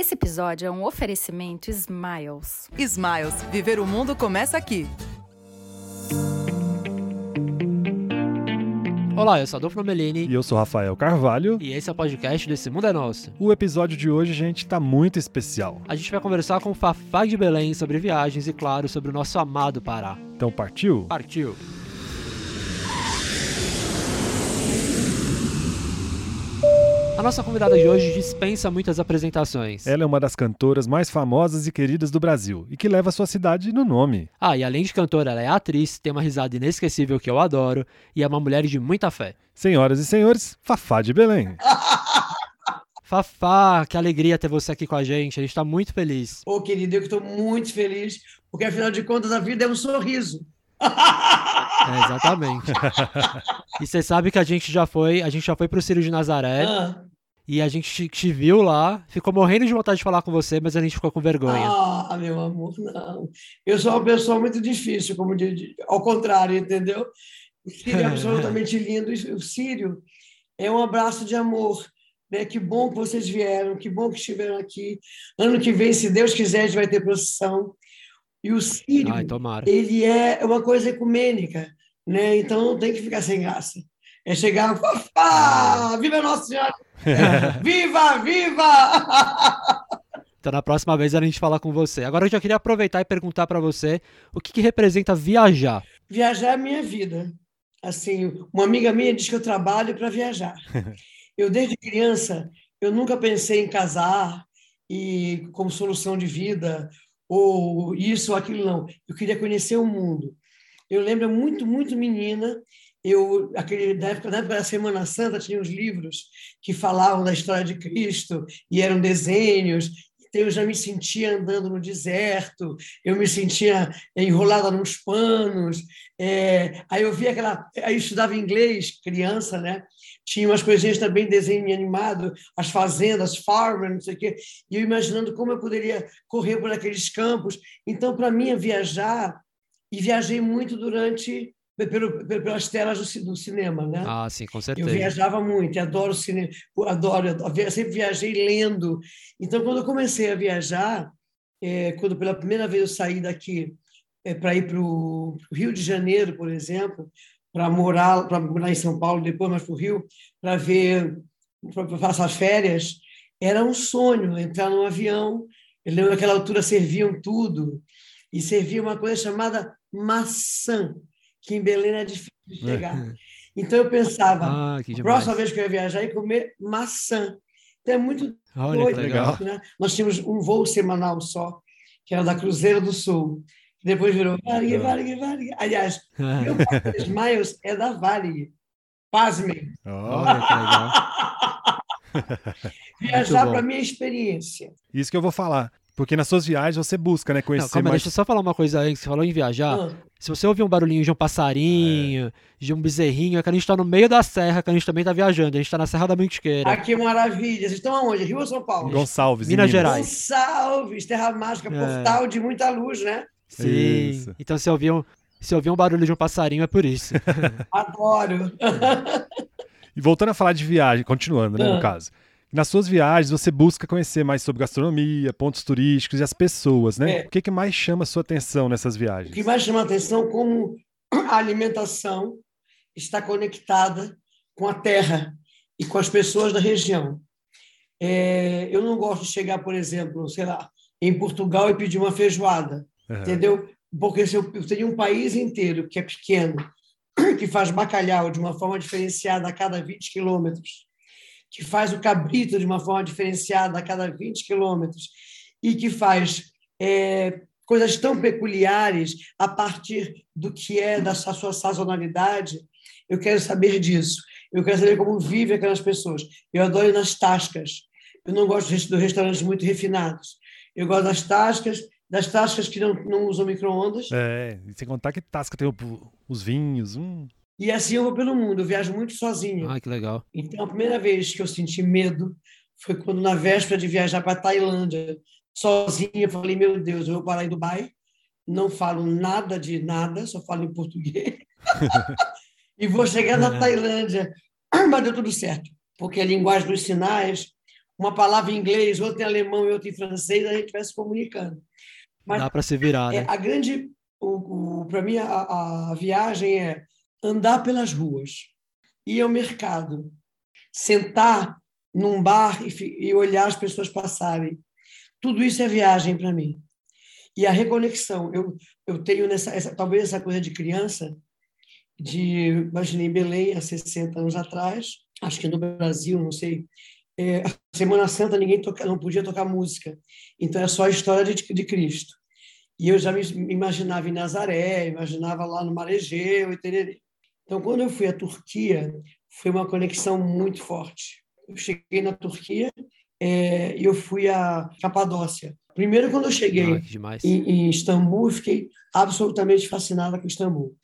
Esse episódio é um oferecimento Smiles. Smiles, viver o mundo começa aqui. Olá, eu sou Adolfo Nomelini. E eu sou Rafael Carvalho. E esse é o podcast desse Mundo é Nosso. O episódio de hoje, gente, tá muito especial. A gente vai conversar com o Fafá de Belém sobre viagens e, claro, sobre o nosso amado Pará. Então partiu? Partiu! A nossa convidada de hoje dispensa muitas apresentações. Ela é uma das cantoras mais famosas e queridas do Brasil e que leva sua cidade no nome. Ah, e além de cantora, ela é atriz, tem uma risada inesquecível que eu adoro e é uma mulher de muita fé. Senhoras e senhores, Fafá de Belém. Fafá, que alegria ter você aqui com a gente. A gente está muito feliz. Ô, querido, eu estou muito feliz, porque afinal de contas a vida é um sorriso. É, exatamente. e você sabe que a gente já foi, a gente já foi pro Círio de Nazaré. Ah, E a gente te, viu lá, ficou morrendo de vontade de falar com você, mas a gente ficou com vergonha. ah, meu amor, não. Eu sou uma pessoa muito difícil, como de, de- ao contrário, entendeu? O Sírio é absolutamente lindo. O Sírio é um abraço de amor. Né? Que bom que vocês vieram, que bom que estiveram aqui. Ano que vem, se Deus quiser, a gente vai ter procissão. E o Sírio, Ai, ele é uma coisa ecumênica, né? Então não tem que ficar sem graça. É chegar, Fafá! Viva Nossa Senhora! viva, viva! Então na próxima vez a gente falar com você. Agora eu já queria aproveitar e perguntar pra você o que, que representa viajar. Viajar é a minha vida. Assim, uma amiga minha diz que eu trabalho para viajar. Eu desde criança, eu nunca pensei em casar e como solução de vida ou isso ou aquilo não. Eu queria conhecer o mundo. Eu lembro muito, muito menina, eu aquele na época, na época da Semana Santa tinha os livros que falavam da história de Cristo e eram desenhos. Então eu já me sentia andando no deserto, eu me sentia enrolada nos panos. é, aí eu via aquela, aí eu estudava inglês, criança, né? Tinha umas coisinhas também desenho animado, as fazendas, farmer, não sei o quê. E eu imaginando como eu poderia correr por aqueles campos. Então, para mim, é viajar e viajei muito durante pelo, pelas telas do, do cinema, né? Ah, sim, com Eu certeza. viajava muito, adoro cinema, eu adoro, eu sempre viajei lendo. Então, quando eu comecei a viajar, eh, quando pela primeira vez eu saí daqui para ir para o Rio de Janeiro, por exemplo, para morar, para morar em São Paulo, depois mais para o Rio, para ver, para passar férias, era um sonho entrar num avião. Eu lembro naquela altura serviam tudo, e servia uma coisa chamada maçã, que em Belém é difícil de pegar. Então eu pensava, Ah, a próxima vez que eu ia viajar, ia comer maçã. Então é muito Olha doido. legal. Né? Nós tínhamos um voo semanal só, que era da Cruzeiro do Sul. Depois virou Varig, Varig, Varig. Aliás, meu pai Smiles é da Varig. Pasmem. Olha que legal. Viajar para minha experiência. isso que eu vou falar. Porque nas suas viagens você busca, né? Conhecer Não, calma, mais. deixa eu só falar uma coisa aí, que você falou em viajar. Ah, Se você ouvir um barulhinho de um passarinho, de um bezerrinho, é que a gente tá no meio da serra, que a gente também tá viajando. A gente tá na Serra da Mantiqueira. Ah, que maravilha. Vocês estão aonde? Rio ou São Paulo? Gonçalves, em Minas Gerais. Gonçalves, Terra Mágica, É. portal de muita luz, né? Sim. Isso. Então se ouvir um, se ouvir um barulho de um passarinho é por isso. Adoro. E voltando a falar de viagem, continuando, né, no Ah. caso. Nas suas viagens, você busca conhecer mais sobre gastronomia, pontos turísticos e as pessoas, né? É. O que, que mais chama a sua atenção nessas O viagens? que mais chama a atenção é como a alimentação está conectada com a terra e com as pessoas da região. É, eu não gosto de chegar, por exemplo, sei lá, em Portugal e pedir uma feijoada, Aham. entendeu? Porque se eu, eu tenho um país inteiro que é pequeno, que faz bacalhau de uma forma diferenciada a cada 20 quilômetros, que faz o cabrito de uma forma diferenciada a cada 20 quilômetros e que faz é, coisas tão peculiares a partir do que é da sua sazonalidade, eu quero saber disso. Eu quero saber como vivem aquelas pessoas. Eu adoro ir nas tascas. Eu não gosto dos restaurantes muito refinados. Eu gosto das tascas, das tascas que não, não usam micro-ondas. É, e sem contar que tasca tem os vinhos. Hum. E assim eu vou pelo mundo. Eu viajo muito sozinho. Ai, que legal. Então, a primeira vez que eu senti medo foi quando, na véspera de viajar para a Tailândia, sozinha, eu falei: Meu Deus, eu vou parar em Dubai, não falo nada de nada, só falo em português, e vou chegar na Tailândia. Mas deu tudo certo, porque a linguagem dos sinais uma palavra em inglês, outra em alemão e outra em francês, a gente vai se comunicando. Mas, Dá para se virar, é, né? A grande, o, o para mim, a, a viagem é andar pelas ruas, ir ao mercado, sentar num bar e, e olhar as pessoas passarem. Tudo isso é viagem para mim. E a reconexão, eu, eu tenho nessa, essa, talvez essa coisa de criança, de, imaginei Belém há 60 anos atrás, acho que no Brasil, não sei, é, Semana Santa ninguém toca, não podia tocar música, então é só a história de, de Cristo. E eu já me imaginava em Nazaré, imaginava lá no Maregeu e tererê. Então, quando eu fui à Turquia, foi uma conexão muito forte. Eu cheguei na Turquia é, e eu fui à Capadócia. Primeiro, quando eu cheguei ah, em, em Istambul, eu fiquei absolutamente fascinada com Istambul.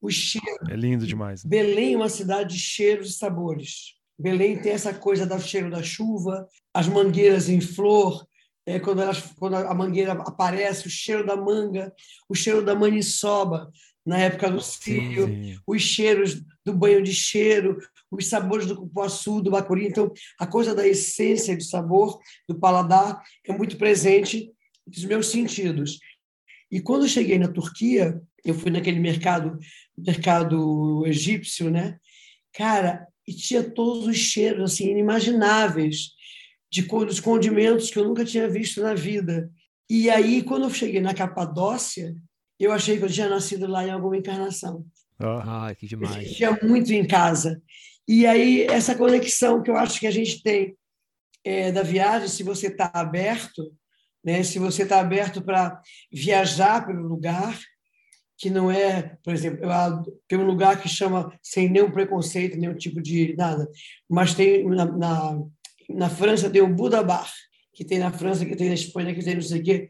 O cheiro. É lindo demais. Né? Belém é uma cidade de cheiros e sabores. Belém tem essa coisa do cheiro da chuva, as mangueiras em flor, é, quando, elas, quando a mangueira aparece, o cheiro da manga, o cheiro da maniçoba, na época do cílio, os cheiros do banho de cheiro, os sabores do cupuaçu, do bacuri. Então, a coisa da essência do sabor, do paladar, é muito presente nos meus sentidos. E quando eu cheguei na Turquia, eu fui naquele mercado, mercado egípcio, né? Cara, e tinha todos os cheiros assim inimagináveis de dos condimentos que eu nunca tinha visto na vida. E aí, quando eu cheguei na Capadócia, eu achei que eu tinha nascido lá em alguma encarnação. Ah, que demais. Eu tinha muito em casa. E aí, essa conexão que eu acho que a gente tem é, da viagem, se você está aberto, né, se você está aberto para viajar pelo lugar, que não é, por exemplo, tem um lugar que chama, sem nenhum preconceito, nenhum tipo de nada, mas tem na, na, na França tem o Buda Bar, que tem na França, que tem na Espanha, que tem não sei o quê.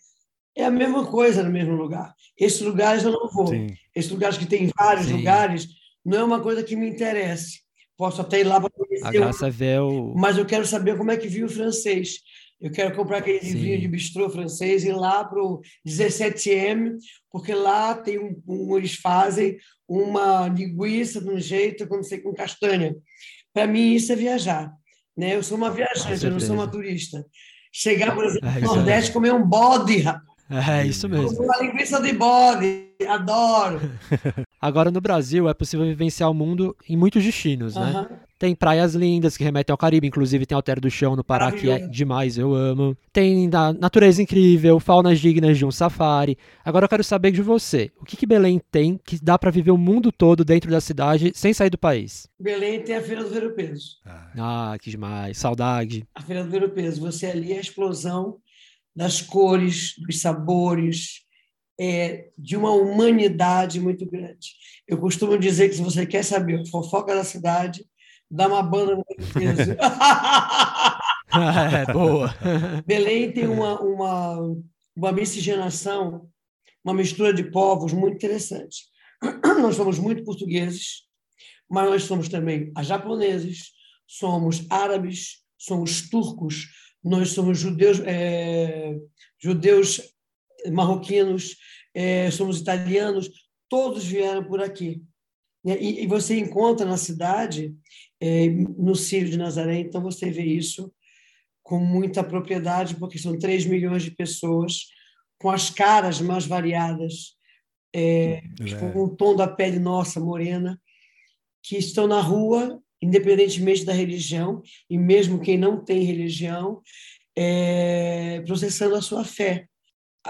É a mesma coisa no mesmo lugar. Esses lugares eu não vou. Sim. Esses lugares que tem vários Sim. lugares, não é uma coisa que me interesse. Posso até ir lá para conhecer. A graça é ver o... Mas eu quero saber como é que viu o francês. Eu quero comprar aquele Sim. vinho de bistrô francês e ir lá para o 17M, porque lá tem um, um, eles fazem uma linguiça de um jeito, como sei, com castanha. Para mim, isso é viajar. Né? Eu sou uma viajante, eu não sou uma turista. Chegar, por exemplo, no Nordeste, comer um bode, É, isso mesmo. Uma linguiça de bode, adoro. Agora, no Brasil, é possível vivenciar o mundo em muitos destinos, né? Tem praias lindas que remetem ao Caribe, inclusive tem Alter do Chão no Pará, que é demais, eu amo. Tem natureza incrível, faunas dignas de um safari. Agora eu quero saber de você, o que, que Belém tem que dá para viver o mundo todo dentro da cidade sem sair do país? Belém tem a Feira do Ver Peso. Ah, que demais, saudade. A Feira do Ver Peso, você ali é a explosão das cores, dos sabores, é, de uma humanidade muito grande. Eu costumo dizer que se você quer saber fofoca da cidade, dá uma banda no peso. é, boa. Belém tem uma, uma, uma miscigenação, uma mistura de povos muito interessante. Nós somos muito portugueses, mas nós somos também japoneses, somos árabes, somos turcos, nós somos judeus, é, judeus marroquinos, é, somos italianos, todos vieram por aqui. E, e você encontra na cidade é, no Círio de Nazaré, então você vê isso com muita propriedade, porque são 3 milhões de pessoas com as caras mais variadas, é, é. com o tom da pele nossa, morena, que estão na rua, independentemente da religião, e mesmo quem não tem religião, é, processando a sua fé,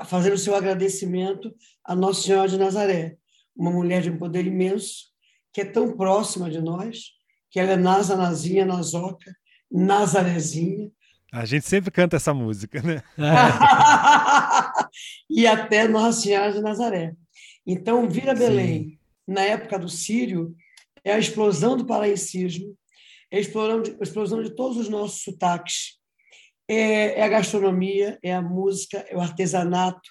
fazendo o seu agradecimento a Nossa Senhora de Nazaré, uma mulher de um poder imenso, que é tão próxima de nós, que ela é Nazanazinha, Nazoca, Nazarezinha. A gente sempre canta essa música, né? e até Nossa Senhora de Nazaré. Então, vir a Belém, Sim. na época do Sírio, é a explosão do paraencismo, é a explosão de, a explosão de todos os nossos sotaques, é, é, a gastronomia, é a música, é o artesanato,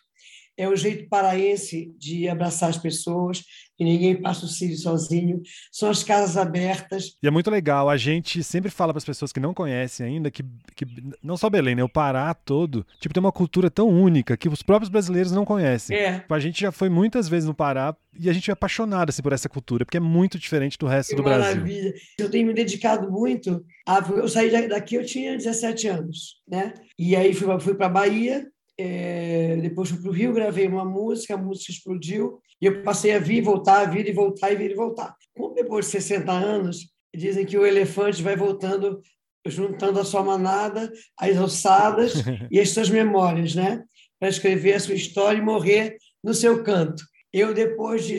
é o jeito paraense de abraçar as pessoas, que ninguém passa o Sírio sozinho, são as casas abertas. E é muito legal, a gente sempre fala para as pessoas que não conhecem ainda que, que não só Belém, né, o Pará todo, tipo, tem uma cultura tão única que os próprios brasileiros não conhecem. É. Tipo, a gente já foi muitas vezes no Pará e a gente é apaixonado assim, por essa cultura, porque é muito diferente do resto que do maravilha. Brasil. Eu tenho me dedicado muito. A, eu saí daqui, eu tinha 17 anos, né? E aí fui, fui para Bahia, é, depois fui para o Rio, gravei uma música, a música explodiu, e eu passei a vir, voltar, vir e voltar, e vir e voltar. Como depois de 60 anos, dizem que o elefante vai voltando, juntando a sua manada, as ossadas e as suas memórias, né? Para escrever a sua história e morrer no seu canto. Eu, depois de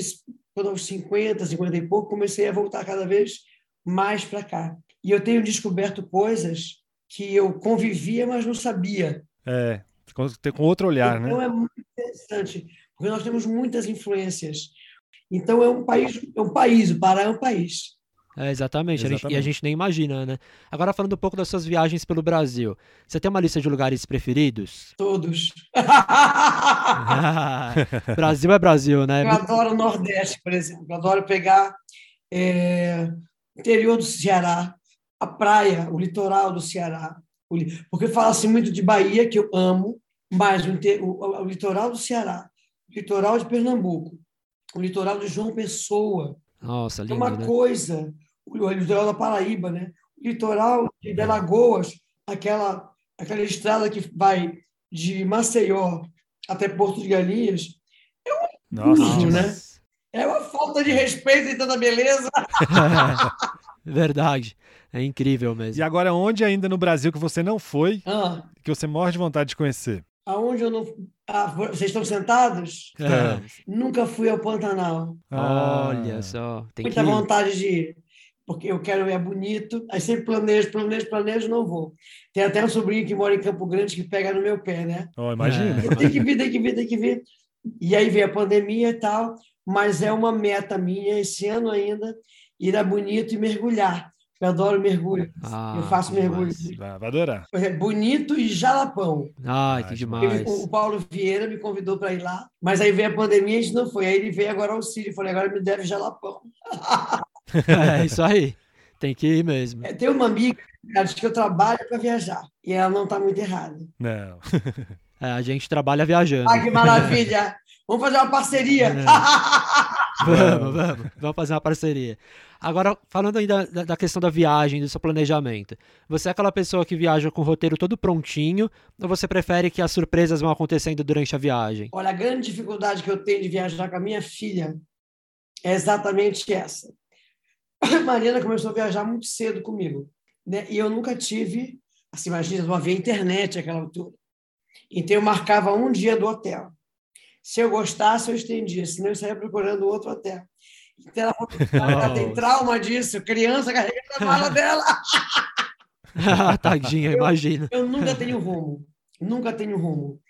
quando aos 50, 50 e pouco, comecei a voltar cada vez mais para cá. E eu tenho descoberto coisas que eu convivia, mas não sabia. É, com outro olhar, então, né? Então é muito interessante, porque nós temos muitas influências. Então é um país, é um país, o Pará é um país. É, exatamente, exatamente. A gente, e a gente nem imagina, né? Agora falando um pouco das suas viagens pelo Brasil, você tem uma lista de lugares preferidos? Todos. Brasil é Brasil, né? Eu adoro o Nordeste, por exemplo. Eu adoro pegar é, interior do Ceará, a praia, o litoral do Ceará. Porque fala-se muito de Bahia, que eu amo, mas o, o, o litoral do Ceará, o litoral de Pernambuco, o litoral de João Pessoa. Nossa, lindo, É uma né? coisa, o litoral da Paraíba, né? O litoral de Alagoas, aquela, aquela estrada que vai de Maceió até Porto de Galinhas, é um Nossa, abuso, né? É uma falta de respeito em tanta beleza. Verdade. É incrível mesmo. E agora, onde ainda no Brasil que você não foi, Ah, que você morre de vontade de conhecer? Aonde eu não. Ah, vocês estão sentados? É. Nunca fui ao Pantanal. Olha Ah, só, tem que Muita ir. vontade de ir, porque eu quero, é bonito. Aí sempre planejo, planejo, planejo, não vou. Tem até um sobrinho que mora em Campo Grande que pega no meu pé, né? Ó, imagina. É. Tem que vir, tem que vir, tem que vir. E aí veio a pandemia e tal, mas é uma meta minha esse ano ainda ir a Bonito e mergulhar. Eu adoro mergulho. Ah, eu faço mergulho. Vai, vai adorar. É Bonito e Jalapão. Ai, que Ai, demais. Ele- o Paulo Vieira me convidou para ir lá, mas aí veio a pandemia e a gente não foi. Aí ele veio agora ao Sírio. Falei, agora me deve Jalapão. É isso aí. Tem que ir mesmo. É, Tem uma amiga, diz que eu trabalho para viajar. E ela não está muito errada. Não. É, a gente trabalha viajando. Ah, que maravilha! Vamos fazer uma parceria. É. Vamos, vamos. Vamos fazer uma parceria. Agora, falando ainda da, da questão da viagem, do seu planejamento. Você é aquela pessoa que viaja com o roteiro todo prontinho ou você prefere que as surpresas vão acontecendo durante a viagem? Olha, a grande dificuldade que eu tenho de viajar com a minha filha é exatamente essa. A Mariana começou a viajar muito cedo comigo, né? E eu nunca tive, assim, imagina, não havia internet naquela altura. Então eu marcava um dia do hotel. Se eu gostasse, eu estendia, senão eu saía procurando outro hotel. Então ela, falou, ela tem trauma disso, criança carregando a mala dela. Tadinha, imagina. Eu nunca tenho rumo, nunca tenho rumo.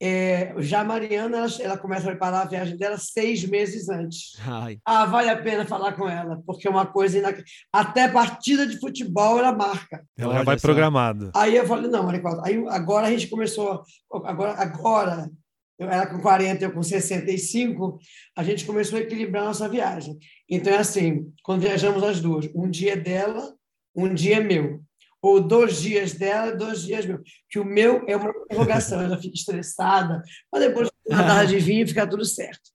É, já a Mariana, ela, ela começa a preparar a viagem dela seis meses antes. Ai, Ah, vale a pena falar com ela, porque é uma coisa. inac- Até partida de futebol ela marca. Ela já vai só. programado. Aí eu falei, não, Maria Cláudia, aí agora a gente começou, agora, agora era com 40, eu com 65, a gente começou a equilibrar a nossa viagem. Então é assim, quando viajamos as duas, um dia é dela, um dia é meu. Ou dois dias dela, dois dias meu. Que o meu é uma interrogação, eu já fico estressada, mas depois uma tarde de vinho fica tudo certo.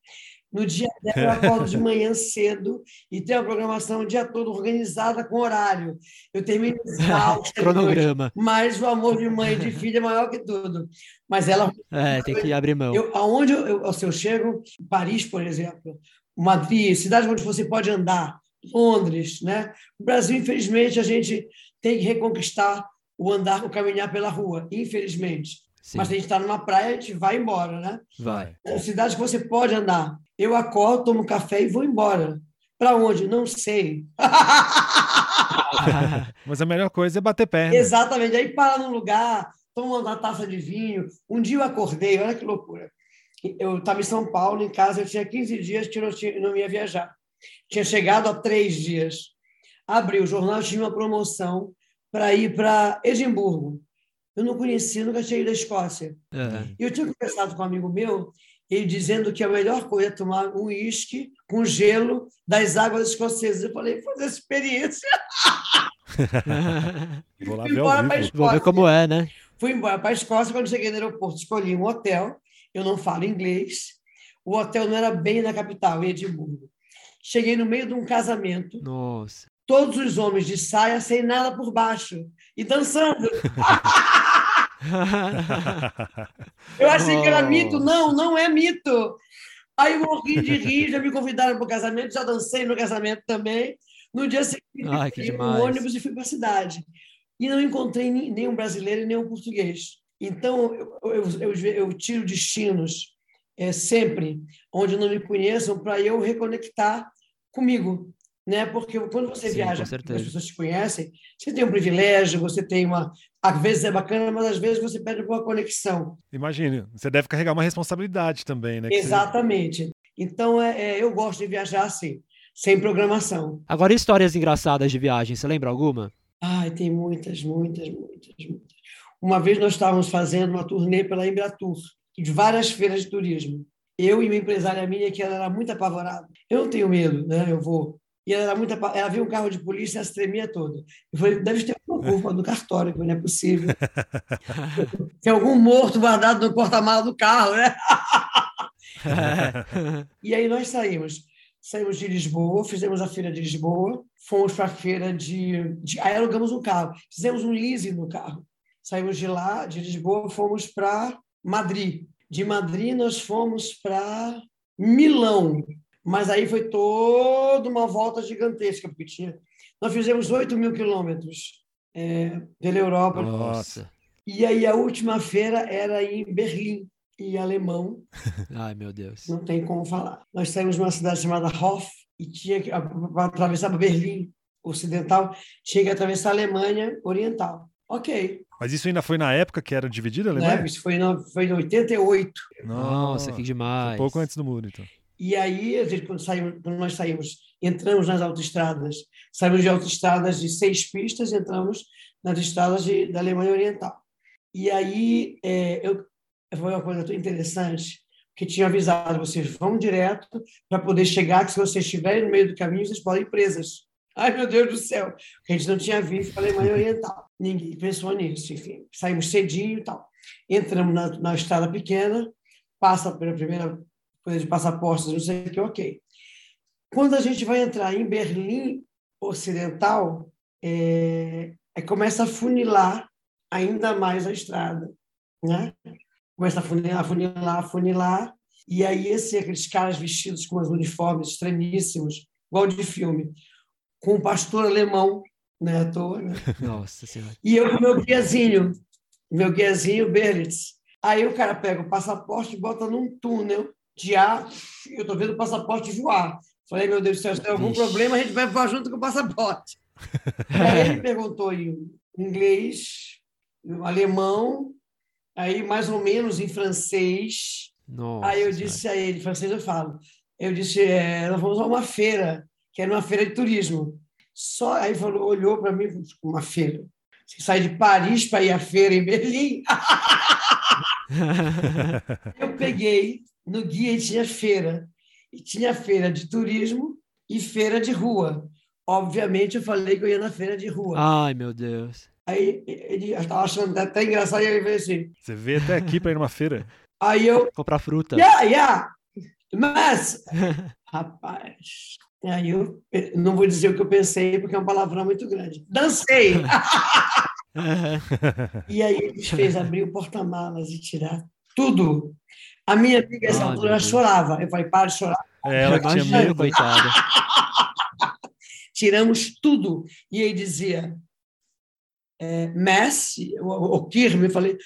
No dia dela, eu acordo de manhã cedo e tenho a programação o dia todo organizada com horário. Eu termino exausta cronograma. Mas o amor de mãe e de filha é maior que tudo. Mas ela, É, tem que abrir mão. eu, aonde eu, eu, se eu chego, Paris, por exemplo, Madrid, cidade onde você pode andar, Londres, né? No Brasil, infelizmente, a gente tem que reconquistar o andar, o caminhar pela rua, infelizmente. Sim, Mas se a gente está numa praia, a gente vai embora, né? vai. É cidade que você pode andar. Eu acordo, tomo café e vou embora. Para onde? Não sei. Mas a melhor coisa é bater perna. Exatamente. Aí para num lugar, toma uma taça de vinho. Um dia eu acordei, olha que loucura. Eu estava em São Paulo, em casa, eu tinha 15 dias que eu não, tinha, não ia viajar. Tinha chegado há três dias. Abri o jornal, tinha uma promoção para ir para Edimburgo. Eu não conhecia, nunca tinha ido à Escócia. É. E eu tinha conversado com um amigo meu ele dizendo que a melhor coisa é tomar um uísque com gelo das águas escocesas. Eu falei, fazer essa experiência. Vou lá Fui ver ao. Vou ver como é, né? Fui embora para a Escócia. Quando cheguei no aeroporto, escolhi um hotel. Eu não falo inglês. O hotel não era bem na capital, em Edimburgo. Cheguei no meio de um casamento, Nossa. todos os homens de saia, sem nada por baixo, e dançando. Eu achei que era mito. Não, não é mito. Aí eu morri de rir, já me convidaram para o casamento, já dancei no casamento também. No dia seguinte, Ai, que ônibus e fui para a cidade. E não encontrei nenhum brasileiro e nenhum português. Então, eu, eu, eu, eu tiro destinos é, sempre onde não me conheçam para eu reconectar comigo. Né? Porque quando você Sim, viaja, as pessoas te conhecem, você tem um privilégio, você tem uma. Às vezes é bacana, mas às vezes você perde uma conexão. Imagine, você deve carregar uma responsabilidade também, né? que você- Exatamente. Então, é, é, eu gosto de viajar assim, sem programação. Agora, histórias engraçadas de viagem, você lembra alguma? Ai, tem muitas, muitas, muitas, muitas. Uma vez nós estávamos fazendo uma turnê pela Embratur, de várias feiras de turismo. Eu e uma empresária minha, que ela era muito apavorada. Eu não tenho medo, né? Eu vou. E ela era muito Ela viu um carro de polícia, ela se tremia toda. Eu falei, deve ter uma culpa no cartório, não é possível. Tem algum morto guardado no porta-malas do carro, né? E aí nós saímos. Saímos de Lisboa, fizemos a feira de Lisboa, fomos para a feira de, de. Aí alugamos um carro, fizemos um leasing no carro. Saímos de lá, de Lisboa, fomos para Madrid. De Madrid, nós fomos para Milão. Mas aí foi toda uma volta gigantesca, porque tinha. Nós fizemos 8 mil quilômetros é, pela Europa. Nossa. E aí a última feira era em Berlim, em alemão. Ai, meu Deus. Não tem como falar. Nós saímos de uma cidade chamada Hof e tinha que para atravessar Berlim Ocidental, tinha que atravessar a Alemanha Oriental. Ok. Mas isso ainda foi na época que era dividida a Né? Alemanha? Isso foi, no, foi em 88. Nossa, que Foi demais. pouco antes do muro, então. E aí, a gente, quando, saímos, quando nós saímos, entramos nas autoestradas, saímos de autoestradas de seis pistas, entramos nas estradas de, da Alemanha Oriental. E aí, é, eu, foi uma coisa interessante, que tinha avisado vocês vão direto para poder chegar, que se vocês estiverem no meio do caminho, vocês podem ir presas. Ai, meu Deus do céu! A gente não tinha visto a Alemanha Oriental. Ninguém pensou nisso, enfim. Saímos cedinho e tal. Entramos na, na estrada pequena, passa pela primeira coisa de passaportes, não sei o que, ok. Quando a gente vai entrar em Berlim Ocidental, é, é, começa a funilar ainda mais a estrada, né? Começa a funilar, funilar, funilar, e aí esse, aqueles caras vestidos com os uniformes estranhíssimos, igual de filme, com um pastor alemão, né, à toa, né? Nossa senhora. E eu com meu guiazinho, meu guiazinho Berlitz. Aí o cara pega o passaporte e bota num túnel de ar. Eu estou vendo o passaporte voar. Falei, meu Deus do céu, se tem algum Vixe. problema, a gente vai voar junto com o passaporte. aí ele perguntou em inglês, em alemão, aí mais ou menos em francês. Nossa. Aí eu disse a ele, francês eu falo, eu disse, é, nós vamos a uma feira, que era uma feira de turismo. Só aí falou, olhou para mim, uma feira. Você sai de Paris para ir à feira em Berlim? Eu peguei no guia e tinha feira. E tinha feira de turismo e feira de rua. Obviamente, eu falei que eu ia na feira de rua. Ai, meu Deus. Aí ele estava achando até engraçado, e ele veio assim. Você veio até aqui para ir numa feira. Aí eu, Comprar fruta. yeah, yeah, mas, rapaz, aí eu não vou dizer o que eu pensei, porque é uma palavrão muito grande. Dancei! E aí eles fez abrir o porta-malas e tirar tudo. A minha amiga, nessa Ai, altura, ela chorava. Eu falei, para de chorar. É ela que tinha medo. coitada. Tiramos tudo. E aí dizia, é, Messi, o, o Kirme, eu falei.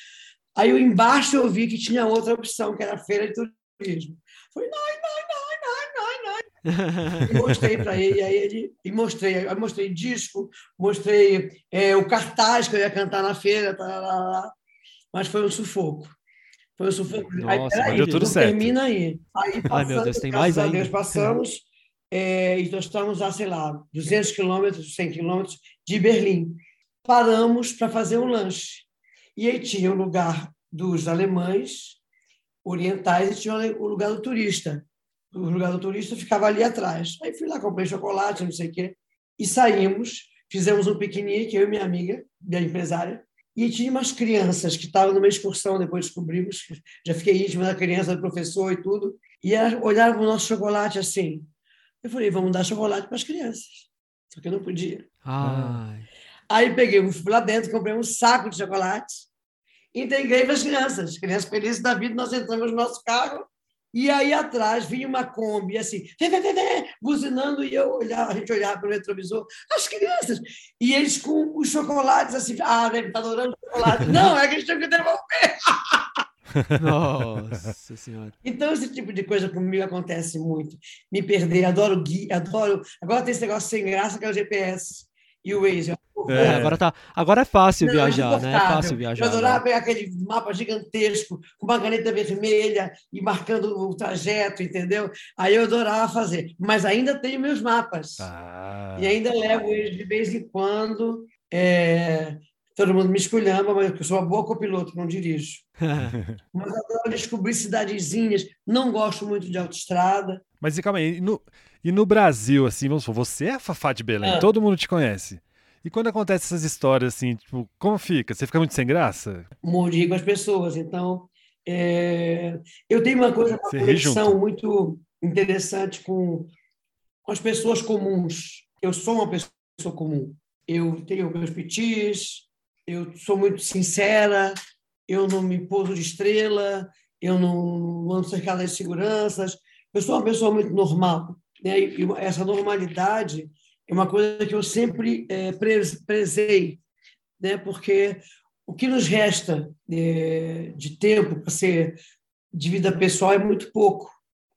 Aí eu embaixo eu vi que tinha outra opção, que era a feira de turismo. Falei, não, não, não, não, não, não. E mostrei para ele, aí ele e mostrei, eu mostrei disco, mostrei é, o cartaz que eu ia cantar na feira, mas foi um sufoco. Foi um sufoco. aí, Nossa, mas deu tudo certo. Termina aí. Aí Ai, meu Deus, tem mais ainda. Deus, passamos é, e nós estamos a, sei lá, 200 quilômetros, 100 quilômetros de Berlim. Paramos para fazer um lanche. E aí tinha o lugar dos alemães orientais e tinha o lugar do turista. O lugar do turista ficava ali atrás. Aí fui lá, comprei chocolate, não sei o quê, e saímos, fizemos um piquenique, eu e minha amiga, minha empresária, e tinha umas crianças que estavam numa excursão, depois descobrimos, já fiquei íntima da criança, do professor e tudo, e olharam para o nosso chocolate assim. Eu falei, vamos dar chocolate para as crianças. Só que eu não podia. Ai. Aí peguei, fui lá dentro, comprei um saco de chocolate, entreguei para as crianças. As crianças felizes da vida, nós entramos no nosso carro, e aí atrás vinha uma Kombi, assim, vem, vem, vem, vem, buzinando, e eu olhava, a gente olhava para o retrovisor, as crianças, e eles com os chocolates, assim, ah, deve estar adorando chocolate. Não, é que eles tinham que devolver. Nossa Senhora. Então, esse tipo de coisa comigo acontece muito. Me perder, adoro guia, adoro. Agora tem esse negócio sem graça que é o GPS e o Waze. É, agora, tá, agora é fácil não, viajar, né? É fácil viajar. Eu adorava né? pegar aquele mapa gigantesco com uma caneta vermelha e marcando o trajeto, entendeu? Aí eu adorava fazer. Mas ainda tenho meus mapas. Ah. E ainda levo eles de vez em quando. É... Todo mundo me esculhamba, mas eu sou uma boa copiloto, não dirijo. mas adoro descobrir cidadezinhas. Não gosto muito de autoestrada. Mas e calma aí, e no, e no Brasil, assim, vamos supor, você é a Fafá de Belém, ah. todo mundo te conhece. E quando acontece essas histórias, assim, tipo, como fica? Você fica muito sem graça? Morri com as pessoas, então... É... Eu tenho uma coisa, uma Você conexão muito interessante com, com as pessoas comuns. Eu sou uma pessoa comum. Eu tenho meus pitis, eu sou muito sincera, eu não me pouso de estrela, eu não ando cercada de seguranças. Eu sou uma pessoa muito normal. Né? E essa normalidade é uma coisa que eu sempre é, prezei, né? porque o que nos resta é, de tempo para ser de vida pessoal é muito pouco.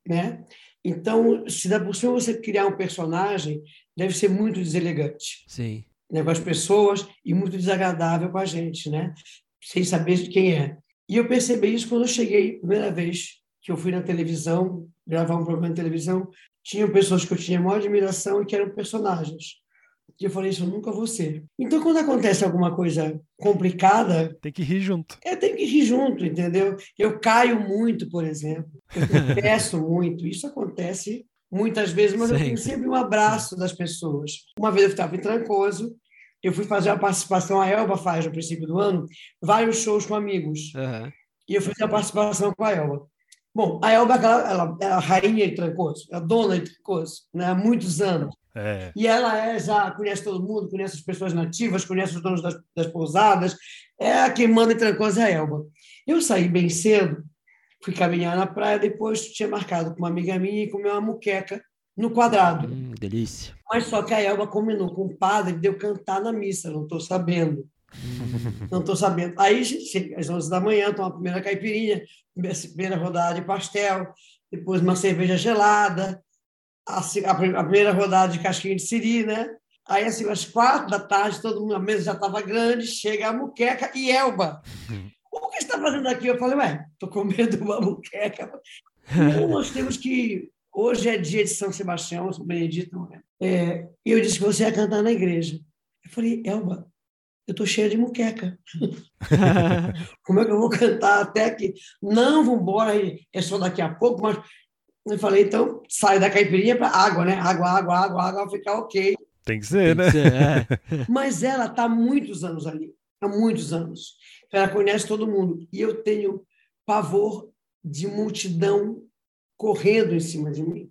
Né? Então, se dá por cima você criar um personagem, deve ser muito deselegante. Sim. Né, com as pessoas e muito desagradável com a gente, né? sem saber de quem é. E eu percebi isso quando eu cheguei, primeira vez que eu fui na televisão, gravar um programa de televisão, tinham pessoas que eu tinha maior admiração e que eram personagens. E eu falei, isso eu nunca vou ser. Então, quando acontece alguma coisa complicada. Tem que rir junto. Eu tenho que rir junto, entendeu? Eu caio muito, por exemplo. Eu peço muito. Isso acontece muitas vezes, mas sempre. eu tenho sempre um abraço das pessoas. Uma vez eu estava em Trancoso, eu fui fazer a participação, a Elba faz no princípio do ano, vários shows com amigos. Uhum. E eu fiz a participação com a Elba. Bom, a Elba ela, é a rainha de Trancoso, é a dona de Trancoso, né, há muitos anos. É. E ela é, já conhece todo mundo, conhece as pessoas nativas, conhece os donos das, das pousadas, é a quem manda em Trancoso é a Elba. Eu saí bem cedo, fui caminhar na praia, depois tinha marcado com uma amiga minha e comer uma muqueca no quadrado. Hum, delícia. Mas só que a Elba combinou com o padre de eu cantar na missa, não estou sabendo. Não estou sabendo. Aí, chega às 11 da manhã, toma a primeira caipirinha, primeira rodada de pastel, depois uma cerveja gelada, a, a primeira rodada de casquinha de siri, né? Aí, assim, às quatro da tarde, todo mundo, a mesa já estava grande, chega a muqueca e Elba. O que está fazendo aqui? Eu falei, ué, estou comendo uma muqueca. Então, nós temos que... Hoje é dia de São Sebastião, São Benedito. Né? É, e eu disse que você ia cantar na igreja. Eu falei, Elba, eu estou cheia de muqueca. Como é que eu vou cantar até aqui? Não, vamos embora, é só daqui a pouco, mas eu falei, então sai da caipirinha para água, né? Água, água, água, água, vai ficar ok. Tem que ser, Tem né? Que ser, é. mas ela está há muitos anos ali, há muitos anos. Ela conhece todo mundo. E eu tenho pavor de multidão correndo em cima de mim.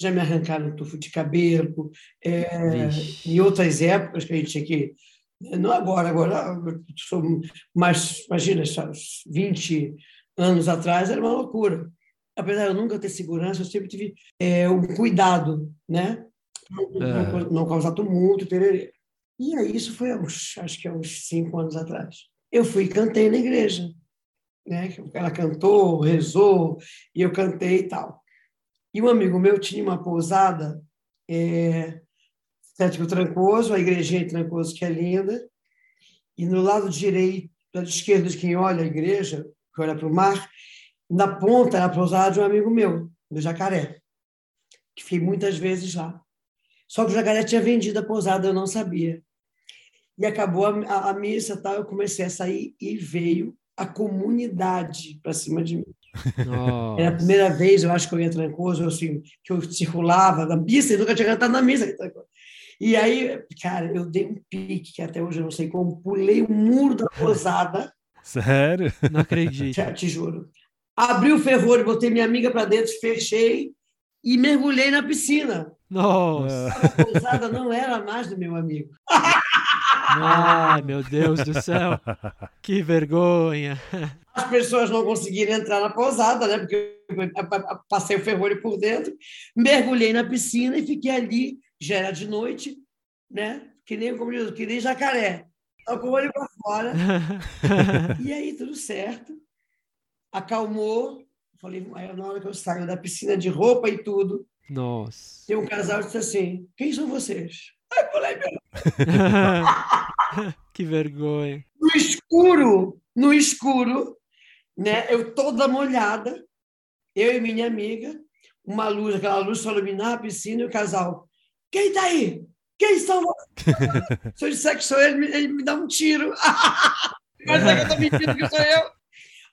Já me arrancaram tufo de cabelo, é, em outras épocas que a gente tinha que não agora, agora sou mais, imagina, 20 anos atrás era uma loucura. Apesar de eu nunca ter segurança, eu sempre tive é, um cuidado, né? Não, é. não causar tumulto, tererê. E aí isso foi, uns, acho que há uns cinco anos atrás. Eu fui e cantei na igreja. Né? Ela cantou, rezou, e eu cantei e tal. E um amigo meu tinha uma pousada é, Cético Trancoso, a igrejinha de Trancoso, que é linda, e no lado direito, do lado esquerdo de quem olha a igreja, que olha para o mar, na ponta era a pousada de um amigo meu, do Jacaré, que fiquei muitas vezes lá. Só que o Jacaré tinha vendido a pousada, eu não sabia. E acabou a, a, a missa, tal, eu comecei a sair e veio a comunidade para cima de mim. Nossa. Era a primeira vez, eu acho que eu ia Trancoso, assim, que eu circulava na missa e nunca tinha cantado na missa. E aí, cara, eu dei um pique, que até hoje eu não sei como, pulei o muro da posada. Sério? Não acredito. Te, te juro. Abri o ferrolho, botei minha amiga para dentro, fechei e mergulhei na piscina. Nossa. A pousada não era mais do meu amigo. Ai, meu Deus do céu. Que vergonha. As pessoas não conseguiram entrar na pousada, né? Porque eu passei o ferrolho por dentro, mergulhei na piscina e fiquei ali, já era de noite, né? Que nem, como diz, que nem jacaré. Só com o olho para fora. e aí, tudo certo. Acalmou. Falei, aí, na hora que eu saio da piscina de roupa e tudo, Nossa. tem um casal que disse assim: Quem são vocês? Ai, pulei meu. que vergonha. No escuro, no escuro, né? Eu toda molhada, eu e minha amiga, uma luz, aquela luz só iluminar a piscina e o casal. Quem tá aí? Quem são vocês? Se eu disser que sou ele, ele me dá um tiro. Mas é que eu tô mentindo que sou eu.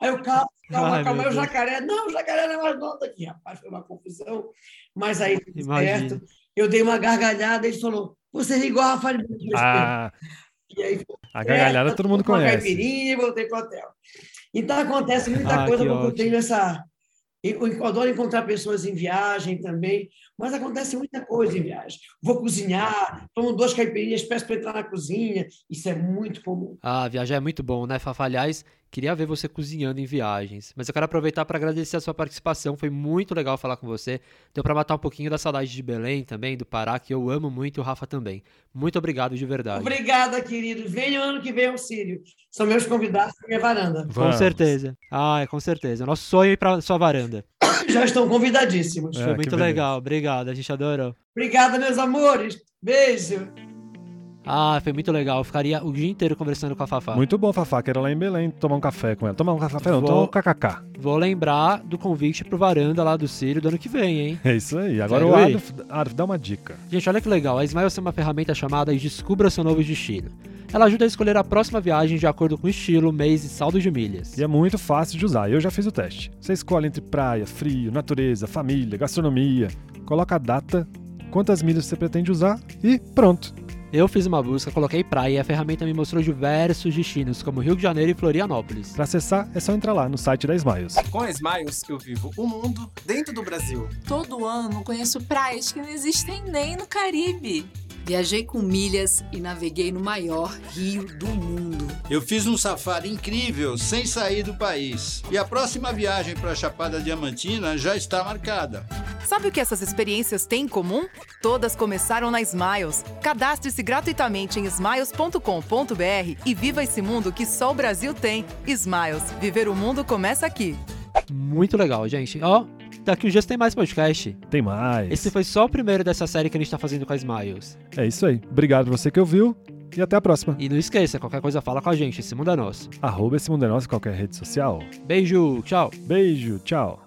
Aí eu, calma, calma, Ai, calma, é o jacaré. Não, o jacaré não é mais nota aqui, rapaz, foi uma confusão. Mas aí, Imagino. certo, eu dei uma gargalhada, ele falou, você é igual a Rafael Benedito." Ah, E aí, a gargalhada certo, todo mundo conhece. caipirinha e voltei para o hotel. Então acontece muita Ah, coisa que porque eu ótimo. tenho essa. Eu eu adoro encontrar pessoas em viagem também, mas acontece muita coisa em viagem. Vou cozinhar, tomo duas caipirinhas, peço para entrar na cozinha, isso é muito comum. Ah, viajar é muito bom, né, Fafa? Aliás, queria ver você cozinhando em viagens. Mas eu quero aproveitar para agradecer a sua participação. Foi muito legal falar com você. Deu para matar um pouquinho da saudade de Belém também, do Pará, que eu amo muito, e o Rafa também. Muito obrigado de verdade. Obrigada, querido. Venha ano que vem ao Sírio. São meus convidados para minha varanda. Com Vamos. certeza. Ah, com certeza. Nosso sonho é ir para sua varanda. Já estão convidadíssimos. É, Foi que muito legal. Obrigado, a gente adorou. Obrigada, meus amores. Beijo. Ah, foi muito legal. Eu ficaria o dia inteiro conversando com a Fafá. Muito bom, Fafá. Quero lá em Belém tomar um café com ela. Tomar um café, não, Vou- tomar um kkk. Vou lembrar do convite pro varanda lá do Sírio do ano que vem, hein? É isso aí. Agora Quero o. Adolf, Adolf, dá uma dica. Gente, olha que legal. A Smiles tem uma ferramenta chamada Descubra seu novo destino. Ela ajuda a escolher a próxima viagem de acordo com o estilo, mês e saldo de milhas. E é muito fácil de usar. Eu já fiz o teste. Você escolhe entre praia, frio, natureza, família, gastronomia. Coloca a data, quantas milhas você pretende usar e pronto. Eu fiz uma busca, coloquei praia e a ferramenta me mostrou diversos destinos, como Rio de Janeiro e Florianópolis. Para acessar, é só entrar lá no site da Smiles. Com a Smiles, eu vivo o mundo dentro do Brasil. Todo ano conheço praias que não existem nem no Caribe. Viajei com milhas e naveguei no maior rio do mundo. Eu fiz um safari incrível sem sair do país. E a próxima viagem para a Chapada Diamantina já está marcada. Sabe o que essas experiências têm em comum? Todas começaram na Smiles. Cadastre-se gratuitamente em smiles.com.br e viva esse mundo que só o Brasil tem. Smiles. Viver o mundo começa aqui. Muito legal, gente. Ó, daqui uns dias tem mais podcast. Tem mais. Esse foi só o primeiro dessa série que a gente tá fazendo com a Smiles. É isso aí. Obrigado você que ouviu e até a próxima. E não esqueça, qualquer coisa fala com a gente, esse mundo é nosso. Arroba esse mundo é nosso em qualquer rede social. Beijo, tchau. Beijo, tchau.